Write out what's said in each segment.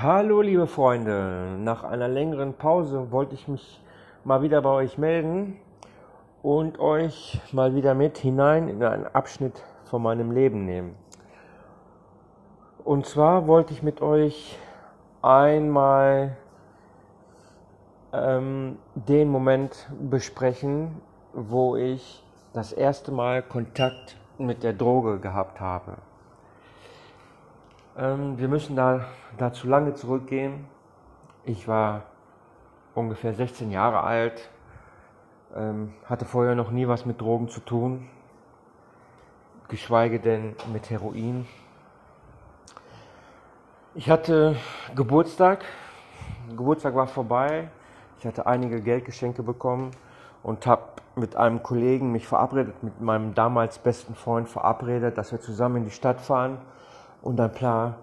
Hallo liebe Freunde, nach einer längeren Pause wollte ich mich mal wieder bei euch melden und euch mal wieder mit hinein in einen Abschnitt von meinem Leben nehmen. Und zwar wollte ich mit euch einmal ähm, den Moment besprechen, wo ich das erste Mal Kontakt mit der Droge gehabt habe. Ähm, wir müssen da, da zu lange zurückgehen. Ich war ungefähr 16 Jahre alt, ähm, hatte vorher noch nie was mit Drogen zu tun, geschweige denn mit Heroin. Ich hatte Geburtstag, Geburtstag war vorbei, ich hatte einige Geldgeschenke bekommen und habe mit einem Kollegen mich verabredet, mit meinem damals besten Freund verabredet, dass wir zusammen in die Stadt fahren und ein paar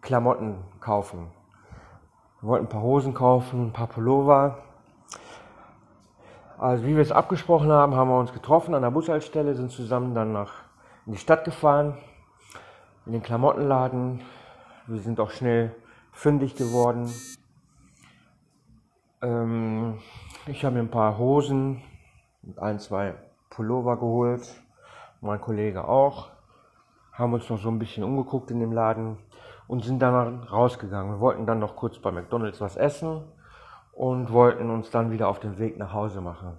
Klamotten kaufen. Wir wollten ein paar Hosen kaufen, ein paar Pullover. Also wie wir es abgesprochen haben, haben wir uns getroffen an der Bushaltestelle, sind zusammen dann nach in die Stadt gefahren, in den Klamottenladen. Wir sind auch schnell fündig geworden. Ähm, ich habe mir ein paar Hosen und ein, zwei Pullover geholt, mein Kollege auch haben uns noch so ein bisschen umgeguckt in dem Laden und sind dann rausgegangen. Wir wollten dann noch kurz bei McDonald's was essen und wollten uns dann wieder auf den Weg nach Hause machen.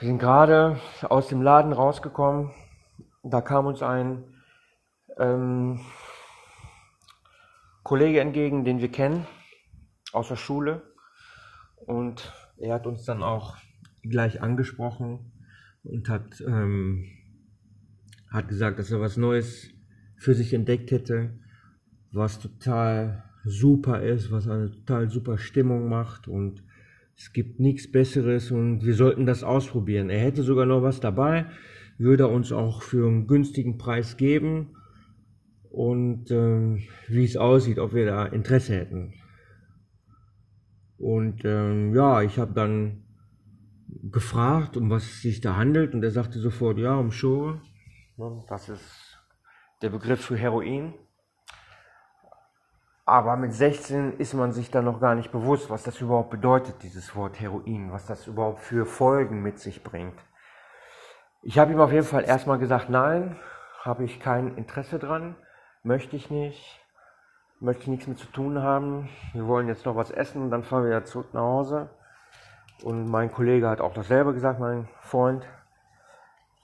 Wir sind gerade aus dem Laden rausgekommen. Da kam uns ein ähm, Kollege entgegen, den wir kennen aus der Schule. Und er hat uns dann auch gleich angesprochen und hat ähm, hat gesagt, dass er was Neues für sich entdeckt hätte, was total super ist, was eine total super Stimmung macht und es gibt nichts Besseres und wir sollten das ausprobieren. Er hätte sogar noch was dabei, würde uns auch für einen günstigen Preis geben und ähm, wie es aussieht, ob wir da Interesse hätten. Und ähm, ja, ich habe dann gefragt, um was es sich da handelt und er sagte sofort, ja, um Show. Ne? Das ist der Begriff für Heroin. Aber mit 16 ist man sich dann noch gar nicht bewusst, was das überhaupt bedeutet, dieses Wort Heroin, was das überhaupt für Folgen mit sich bringt. Ich habe ihm auf jeden Fall erstmal gesagt, nein, habe ich kein Interesse dran, möchte ich nicht, möchte ich nichts mit zu tun haben. Wir wollen jetzt noch was essen und dann fahren wir wieder zurück nach Hause. Und mein Kollege hat auch dasselbe gesagt, mein Freund.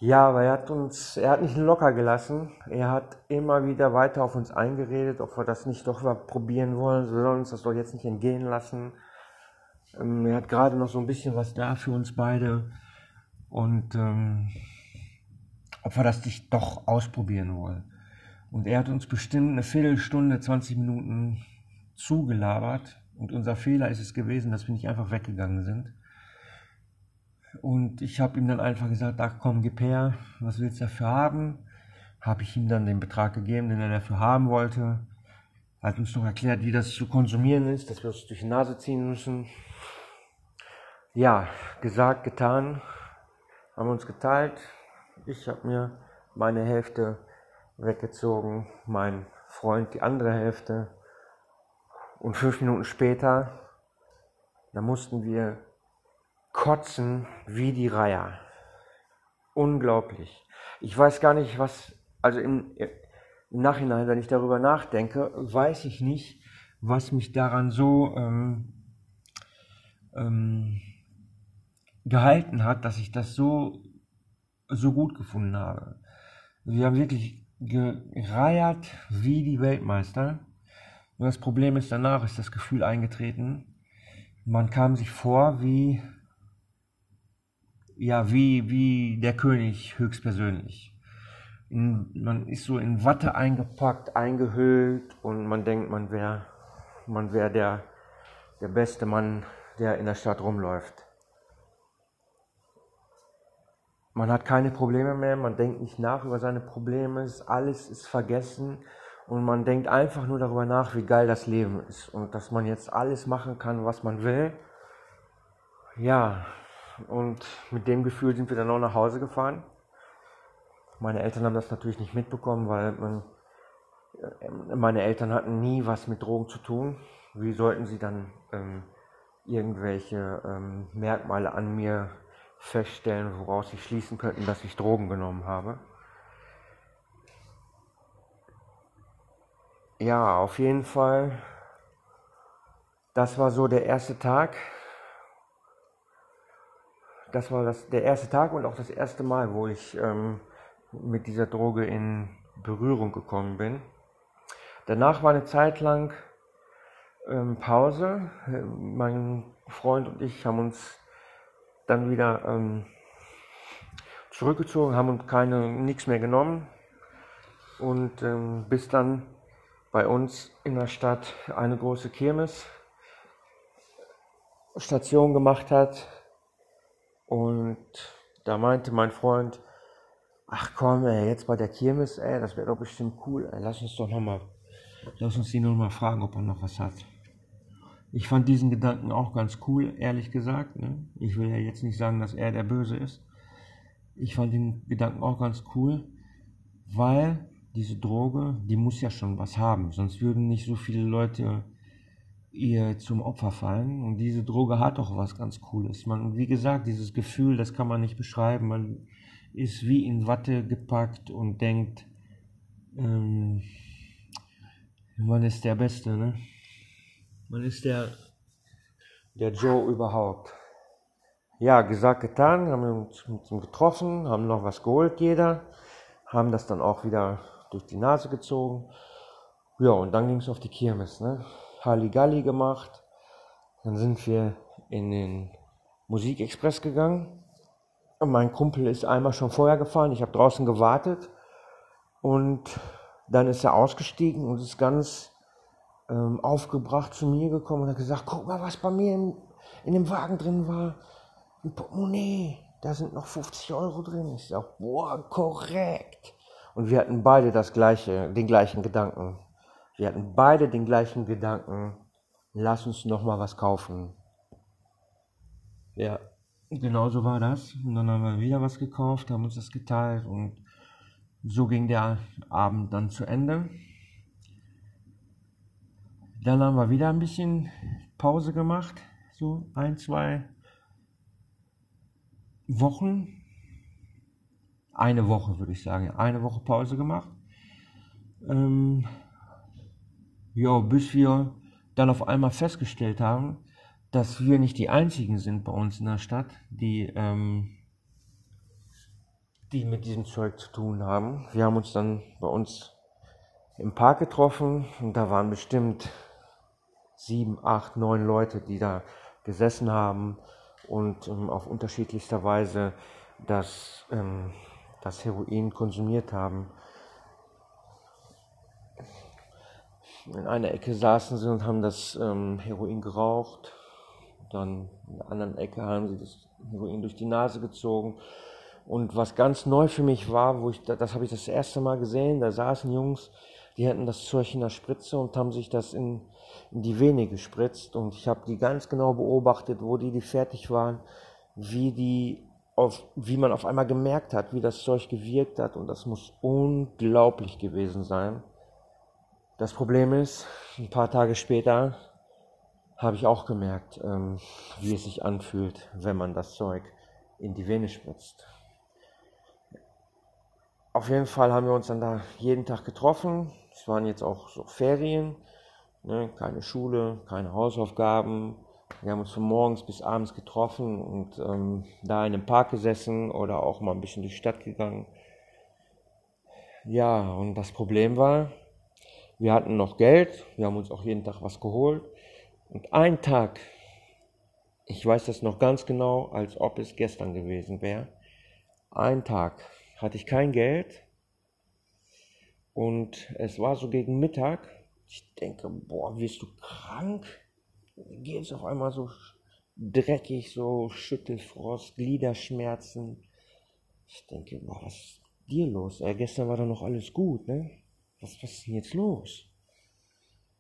Ja, aber er hat uns, er hat nicht locker gelassen. Er hat immer wieder weiter auf uns eingeredet, ob wir das nicht doch mal probieren wollen. Wir sollen uns das doch jetzt nicht entgehen lassen. Ähm, er hat gerade noch so ein bisschen was da für uns beide. Und ähm, ob wir das nicht doch ausprobieren wollen. Und er hat uns bestimmt eine Viertelstunde, 20 Minuten zugelabert. Und unser Fehler ist es gewesen, dass wir nicht einfach weggegangen sind. Und ich habe ihm dann einfach gesagt, ach komm, gib her, was willst du dafür haben? Habe ich ihm dann den Betrag gegeben, den er dafür haben wollte. Hat uns noch erklärt, wie das zu konsumieren ist, dass wir es durch die Nase ziehen müssen. Ja, gesagt, getan, haben wir uns geteilt. Ich habe mir meine Hälfte weggezogen, mein Freund die andere Hälfte. Und fünf Minuten später, da mussten wir kotzen wie die Reiher. Unglaublich. Ich weiß gar nicht, was, also im, im Nachhinein, wenn ich darüber nachdenke, weiß ich nicht, was mich daran so ähm, ähm, gehalten hat, dass ich das so, so gut gefunden habe. Wir haben wirklich gereiert wie die Weltmeister. Nur das Problem ist, danach ist das Gefühl eingetreten, man kam sich vor wie ja, wie, wie der König höchstpersönlich. In, man ist so in Watte eingepackt, eingehüllt und man denkt, man wäre man wär der, der beste Mann, der in der Stadt rumläuft. Man hat keine Probleme mehr, man denkt nicht nach über seine Probleme, alles ist vergessen und man denkt einfach nur darüber nach, wie geil das Leben ist und dass man jetzt alles machen kann, was man will. Ja, und mit dem Gefühl sind wir dann auch nach Hause gefahren. Meine Eltern haben das natürlich nicht mitbekommen, weil man äh, meine Eltern hatten nie was mit Drogen zu tun. Wie sollten sie dann ähm, irgendwelche ähm, Merkmale an mir feststellen, woraus sie schließen könnten, dass ich Drogen genommen habe? Ja, auf jeden Fall. Das war so der erste Tag. Das war das, der erste Tag und auch das erste Mal, wo ich ähm, mit dieser Droge in Berührung gekommen bin. Danach war eine Zeit lang ähm, Pause. Mein Freund und ich haben uns dann wieder ähm, zurückgezogen, haben uns keine nichts mehr genommen und ähm, bis dann bei uns in der Stadt eine große Kirmes Station gemacht hat und da meinte mein Freund, ach komm, ey, jetzt bei der Kirmes, ey, das wäre doch bestimmt cool, ey, lass uns doch nochmal, lass uns ihn nochmal fragen, ob er noch was hat. Ich fand diesen Gedanken auch ganz cool, ehrlich gesagt. Ne? Ich will ja jetzt nicht sagen, dass er der Böse ist. Ich fand den Gedanken auch ganz cool, weil diese Droge, die muss ja schon was haben, sonst würden nicht so viele Leute ihr zum Opfer fallen. Und diese Droge hat auch was ganz Cooles. Man, wie gesagt, dieses Gefühl, das kann man nicht beschreiben. Man ist wie in Watte gepackt und denkt, ähm, man ist der Beste, ne? Man ist der, der Joe überhaupt. Ja, gesagt, getan, haben wir uns getroffen, haben noch was geholt, jeder, haben das dann auch wieder durch die Nase gezogen. Ja, und dann ging es auf die Kirmes, ne? Halligalli gemacht. Dann sind wir in den Musikexpress gegangen. Und mein Kumpel ist einmal schon vorher gefahren. Ich habe draußen gewartet. Und dann ist er ausgestiegen und ist ganz ähm, aufgebracht zu mir gekommen und hat gesagt, guck mal, was bei mir in, in dem Wagen drin war. Ein Portemonnaie, da sind noch 50 Euro drin. Ich sag, boah, korrekt. Und wir hatten beide das gleiche, den gleichen Gedanken. Wir hatten beide den gleichen Gedanken. Lass uns noch mal was kaufen. Ja, genau so war das. Und dann haben wir wieder was gekauft, haben uns das geteilt und so ging der Abend dann zu Ende. Dann haben wir wieder ein bisschen Pause gemacht, so ein, zwei Wochen. Eine Woche würde ich sagen, eine Woche Pause gemacht. Ähm, ja, bis wir dann auf einmal festgestellt haben, dass wir nicht die einzigen sind bei uns in der Stadt, die, ähm, die mit diesem Zeug zu tun haben. Wir haben uns dann bei uns im Park getroffen und da waren bestimmt sieben, acht, neun Leute, die da gesessen haben und ähm, auf unterschiedlichster Weise das, ähm, das Heroin konsumiert haben. In einer Ecke saßen sie und haben das ähm, Heroin geraucht. Dann in der anderen Ecke haben sie das Heroin durch die Nase gezogen. Und was ganz neu für mich war, wo ich, das habe ich das erste Mal gesehen, da saßen Jungs, die hatten das Zeug in der Spritze und haben sich das in, in die Vene gespritzt. Und ich habe die ganz genau beobachtet, wo die, die fertig waren, wie die auf, wie man auf einmal gemerkt hat, wie das Zeug gewirkt hat. Und das muss unglaublich gewesen sein. Das Problem ist, ein paar Tage später habe ich auch gemerkt, ähm, wie es sich anfühlt, wenn man das Zeug in die Vene spritzt. Auf jeden Fall haben wir uns dann da jeden Tag getroffen. Es waren jetzt auch so Ferien, ne? keine Schule, keine Hausaufgaben. Wir haben uns von morgens bis abends getroffen und ähm, da in einem Park gesessen oder auch mal ein bisschen durch die Stadt gegangen. Ja, und das Problem war, wir hatten noch Geld, wir haben uns auch jeden Tag was geholt. Und ein Tag, ich weiß das noch ganz genau, als ob es gestern gewesen wäre, ein Tag hatte ich kein Geld und es war so gegen Mittag. Ich denke, boah, wirst du krank? Geht es auf einmal so dreckig, so Schüttelfrost, Gliederschmerzen. Ich denke, boah, was ist dir los? Äh, gestern war doch noch alles gut, ne? Was, was ist denn jetzt los?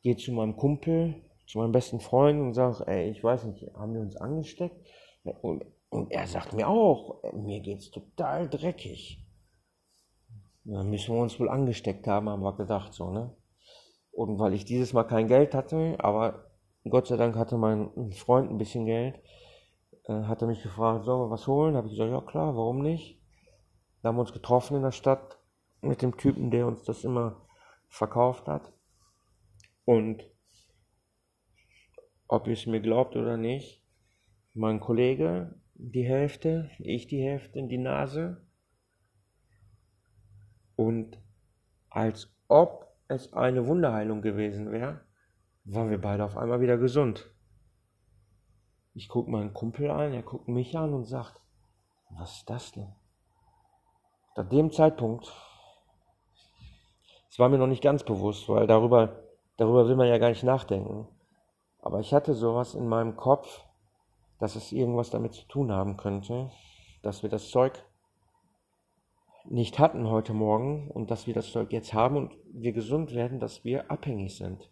Gehe zu meinem Kumpel, zu meinem besten Freund und sage, ey, ich weiß nicht, haben wir uns angesteckt? Und, und er sagt mir auch, mir geht's total dreckig. Da müssen wir uns wohl angesteckt haben, haben wir gedacht, so, ne? Und weil ich dieses Mal kein Geld hatte, aber Gott sei Dank hatte mein Freund ein bisschen Geld, äh, hat er mich gefragt, sollen wir was holen? Habe ich gesagt, ja klar, warum nicht? Da haben wir uns getroffen in der Stadt mit dem Typen, der uns das immer verkauft hat. Und ob ihr es mir glaubt oder nicht, mein Kollege die Hälfte, ich die Hälfte in die Nase. Und als ob es eine Wunderheilung gewesen wäre, waren wir beide auf einmal wieder gesund. Ich gucke meinen Kumpel an, er guckt mich an und sagt, was ist das denn? Ab dem Zeitpunkt, es war mir noch nicht ganz bewusst, weil darüber, darüber will man ja gar nicht nachdenken. Aber ich hatte sowas in meinem Kopf, dass es irgendwas damit zu tun haben könnte, dass wir das Zeug nicht hatten heute Morgen und dass wir das Zeug jetzt haben und wir gesund werden, dass wir abhängig sind.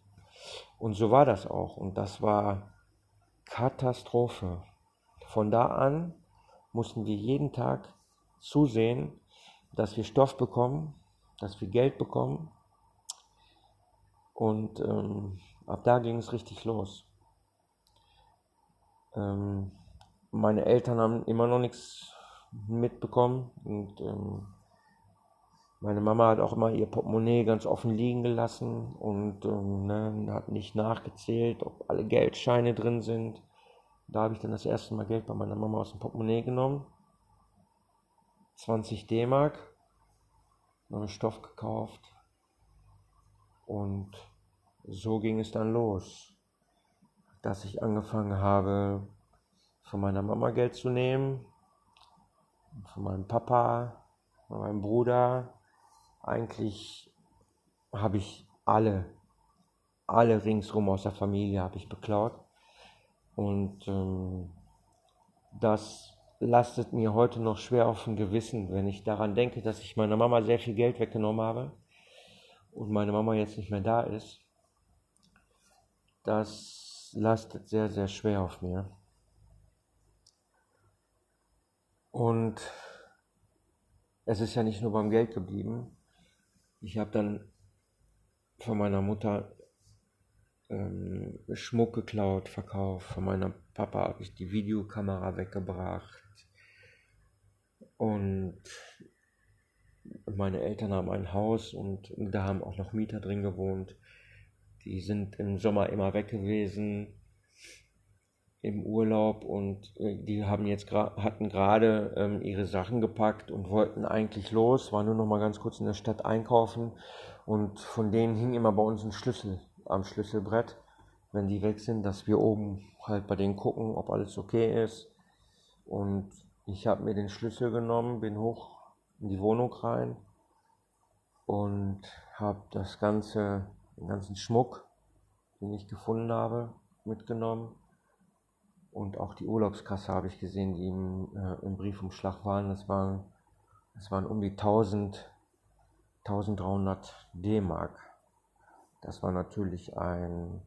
Und so war das auch. Und das war Katastrophe. Von da an mussten wir jeden Tag zusehen, dass wir Stoff bekommen, dass wir Geld bekommen. Und ähm, ab da ging es richtig los. Ähm, meine Eltern haben immer noch nichts mitbekommen und ähm, meine Mama hat auch immer ihr Portemonnaie ganz offen liegen gelassen und ähm, ne, hat nicht nachgezählt, ob alle Geldscheine drin sind. Da habe ich dann das erste Mal Geld bei meiner Mama aus dem Portemonnaie genommen. 20 D-Mark, neuen Stoff gekauft und so ging es dann los, dass ich angefangen habe, von meiner Mama Geld zu nehmen, von meinem Papa, von meinem Bruder, eigentlich habe ich alle, alle ringsrum aus der Familie habe ich beklaut. Und ähm, das lastet mir heute noch schwer auf dem Gewissen, wenn ich daran denke, dass ich meiner Mama sehr viel Geld weggenommen habe und meine Mama jetzt nicht mehr da ist. Das lastet sehr, sehr schwer auf mir. Und es ist ja nicht nur beim Geld geblieben. Ich habe dann von meiner Mutter ähm, Schmuck geklaut, verkauft. Von meinem Papa habe ich die Videokamera weggebracht. Und meine Eltern haben ein Haus und da haben auch noch Mieter drin gewohnt. Die sind im Sommer immer weg gewesen im Urlaub und äh, die haben jetzt hatten gerade ähm, ihre Sachen gepackt und wollten eigentlich los, waren nur noch mal ganz kurz in der Stadt einkaufen und von denen hing immer bei uns ein Schlüssel am Schlüsselbrett, wenn die weg sind, dass wir oben halt bei denen gucken, ob alles okay ist. Und ich habe mir den Schlüssel genommen, bin hoch in die Wohnung rein und habe das ganze, den ganzen Schmuck, den ich gefunden habe, mitgenommen und auch die Urlaubskasse habe ich gesehen, die im, äh, im Briefumschlag waren. Das waren, das waren um die 1000, 1300 D-Mark. Das war natürlich ein,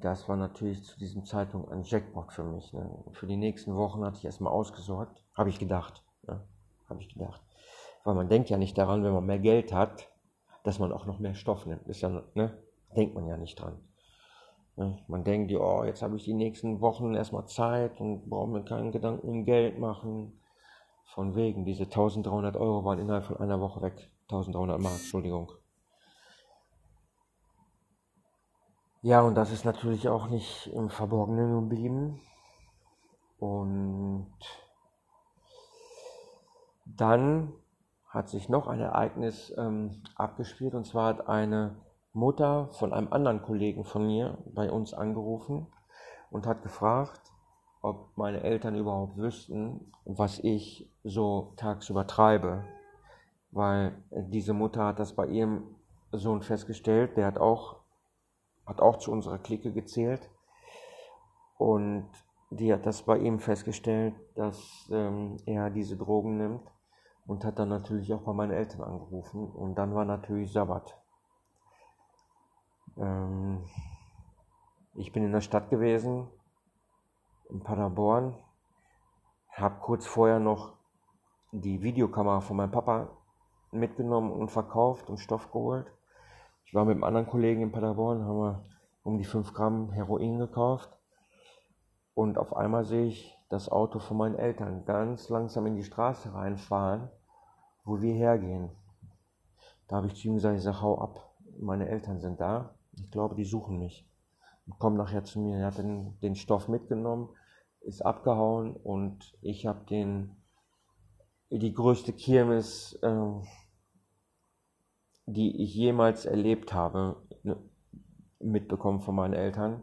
das war natürlich zu diesem Zeitpunkt ein Jackpot für mich. Ne? Für die nächsten Wochen hatte ich erstmal ausgesorgt, habe ich gedacht. Ne? Habe ich gedacht. Weil man denkt ja nicht daran, wenn man mehr Geld hat, dass man auch noch mehr Stoff nimmt. Ist ja, ne? Denkt man ja nicht dran. Man denkt, oh, jetzt habe ich die nächsten Wochen erstmal Zeit und brauche mir keinen Gedanken um Geld machen. Von wegen, diese 1300 Euro waren innerhalb von einer Woche weg. 1300 Mark, Entschuldigung. Ja, und das ist natürlich auch nicht im Verborgenen geblieben. Und dann hat sich noch ein Ereignis ähm, abgespielt, und zwar hat eine Mutter von einem anderen Kollegen von mir bei uns angerufen und hat gefragt, ob meine Eltern überhaupt wüssten, was ich so tagsüber treibe. Weil diese Mutter hat das bei ihrem Sohn festgestellt, der hat auch, hat auch zu unserer Clique gezählt. Und die hat das bei ihm festgestellt, dass ähm, er diese Drogen nimmt und hat dann natürlich auch bei meinen Eltern angerufen. Und dann war natürlich Sabbat. Ähm, ich bin in der Stadt gewesen, in Paderborn, habe kurz vorher noch die Videokamera von meinem Papa mitgenommen und verkauft und Stoff geholt. Ich war mit einem anderen Kollegen in Paderborn, haben wir um die 5 Gramm Heroin gekauft. Und auf einmal sehe ich das Auto von meinen Eltern ganz langsam in die Straße reinfahren, wo wir hergehen. Da habe ich zu ihm gesagt, ich sage, hau ab, meine Eltern sind da. Ich glaube, die suchen mich. Und kommen nachher zu mir. Er hat den, den Stoff mitgenommen, ist abgehauen und ich habe den die größte Kirmes, äh, die ich jemals erlebt habe, ne, mitbekommen von meinen Eltern.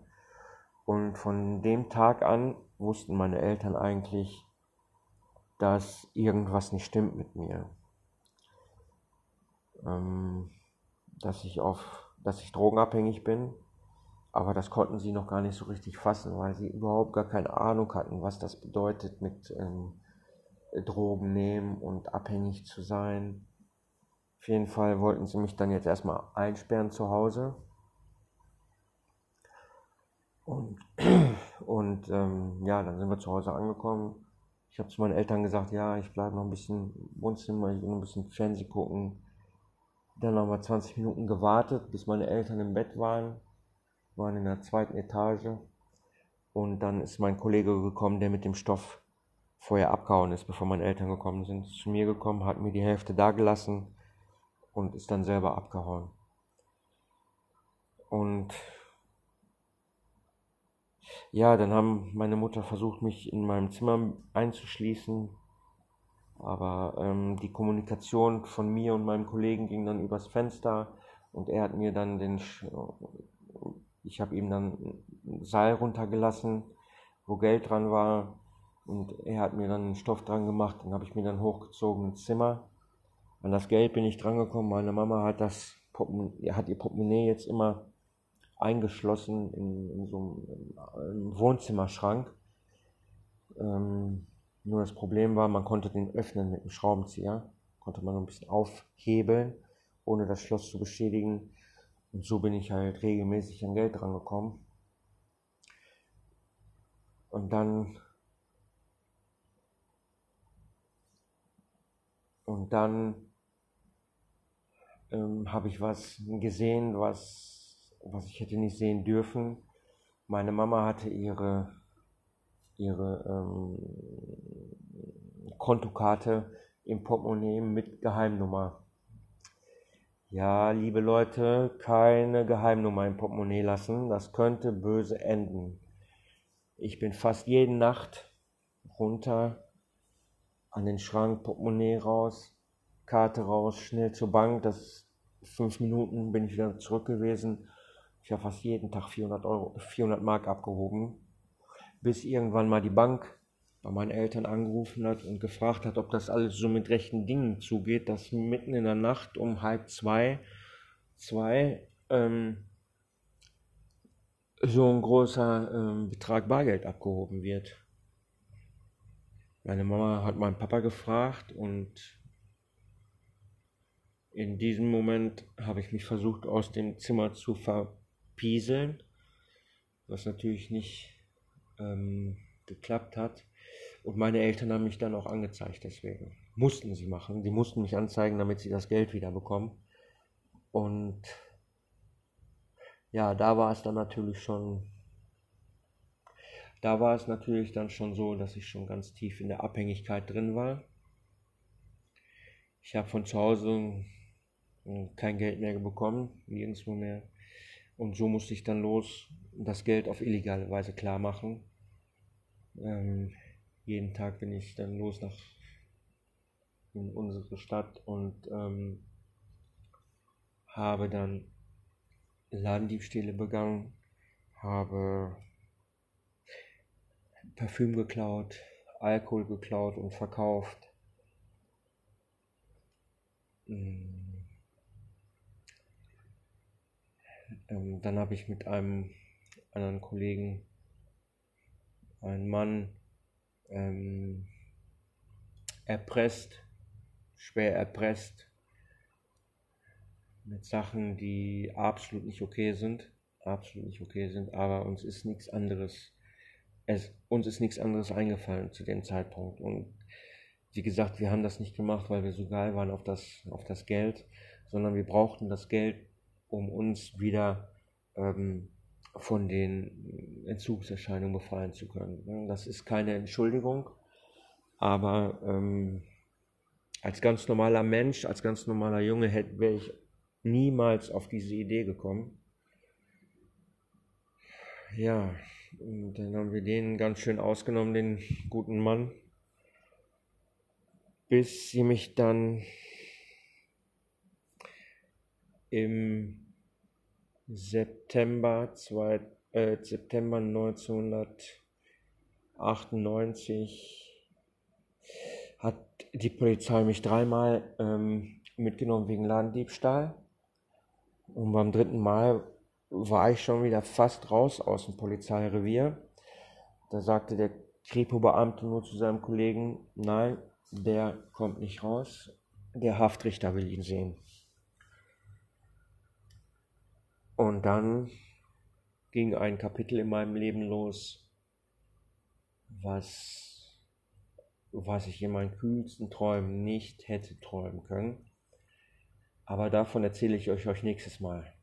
Und von dem Tag an wussten meine Eltern eigentlich, dass irgendwas nicht stimmt mit mir. Ähm, dass ich auf, dass ich drogenabhängig bin, aber das konnten sie noch gar nicht so richtig fassen, weil sie überhaupt gar keine Ahnung hatten, was das bedeutet mit ähm, Drogen nehmen und abhängig zu sein. Auf jeden Fall wollten sie mich dann jetzt erstmal einsperren zu Hause. Und, und ähm, ja, dann sind wir zu Hause angekommen. Ich habe zu meinen Eltern gesagt, ja, ich bleibe noch ein bisschen im Wohnzimmer, ich will noch ein bisschen Fernsehen gucken. Dann haben wir 20 Minuten gewartet, bis meine Eltern im Bett waren, waren in der zweiten Etage. Und dann ist mein Kollege gekommen, der mit dem Stoff vorher abgehauen ist, bevor meine Eltern gekommen sind, zu mir gekommen, hat mir die Hälfte da gelassen und ist dann selber abgehauen. Und ja, dann haben meine Mutter versucht, mich in meinem Zimmer einzuschließen, aber ähm, die Kommunikation von mir und meinem Kollegen ging dann übers Fenster und er hat mir dann den, ich habe ihm dann ein Seil runtergelassen, wo Geld dran war und er hat mir dann einen Stoff dran gemacht, den habe ich mir dann hochgezogen ins Zimmer. An das Geld bin ich drangekommen. Meine Mama hat das hat ihr Portemonnaie jetzt immer eingeschlossen in, in so einem Wohnzimmerschrank. Ähm, nur das Problem war, man konnte den öffnen mit einem Schraubenzieher. Konnte man ein bisschen aufhebeln, ohne das Schloss zu beschädigen. Und so bin ich halt regelmäßig an Geld drangekommen. Und dann Und dann ähm, habe ich was gesehen, was, was ich hätte nicht sehen dürfen. Meine Mama hatte ihre, ihre ähm, Kontokarte im Portemonnaie mit Geheimnummer. Ja, liebe Leute, keine Geheimnummer im Portemonnaie lassen. Das könnte böse enden. Ich bin fast jede Nacht runter an den Schrank, Portemonnaie raus, Karte raus, schnell zur Bank. Das fünf Minuten bin ich wieder zurück gewesen. Ich habe fast jeden Tag 400 Euro, 400 Mark abgehoben, bis irgendwann mal die Bank bei meinen Eltern angerufen hat und gefragt hat, ob das alles so mit rechten Dingen zugeht, dass mitten in der Nacht um halb zwei, zwei ähm, so ein großer ähm, Betrag Bargeld abgehoben wird. Meine Mama hat meinen Papa gefragt und in diesem Moment habe ich mich versucht aus dem Zimmer zu verpieseln, was natürlich nicht ähm, geklappt hat. Und meine Eltern haben mich dann auch angezeigt deswegen. Mussten sie machen. Die mussten mich anzeigen, damit sie das Geld wieder bekommen. Und ja, da war es dann natürlich schon da war es natürlich dann schon so, dass ich schon ganz tief in der Abhängigkeit drin war. Ich habe von zu Hause kein Geld mehr bekommen, nirgendwo mehr. Und so musste ich dann los das Geld auf illegale Weise klar machen. Ähm, jeden Tag bin ich dann los nach in unsere Stadt und ähm, habe dann Ladendiebstähle begangen, habe Parfüm geklaut, Alkohol geklaut und verkauft. Mm. Ähm, dann habe ich mit einem anderen Kollegen, einen Mann, ähm, erpresst, schwer erpresst, mit Sachen, die absolut nicht okay sind, absolut nicht okay sind, aber uns ist nichts anderes es, uns ist nichts anderes eingefallen zu dem Zeitpunkt. Und wie gesagt, wir haben das nicht gemacht, weil wir so geil waren auf das, auf das Geld, sondern wir brauchten das Geld um uns wieder ähm, von den Entzugserscheinungen befreien zu können. Das ist keine Entschuldigung, aber ähm, als ganz normaler Mensch, als ganz normaler Junge wäre ich niemals auf diese Idee gekommen. Ja, dann haben wir den ganz schön ausgenommen, den guten Mann, bis sie mich dann im September, zwei, äh, September 1998 hat die Polizei mich dreimal ähm, mitgenommen wegen Ladendiebstahl. Und beim dritten Mal war ich schon wieder fast raus aus dem Polizeirevier. Da sagte der Kripo-Beamte nur zu seinem Kollegen, nein, der kommt nicht raus, der Haftrichter will ihn sehen. Und dann ging ein Kapitel in meinem Leben los, was, was ich in meinen kühlsten Träumen nicht hätte träumen können. Aber davon erzähle ich euch, euch nächstes Mal.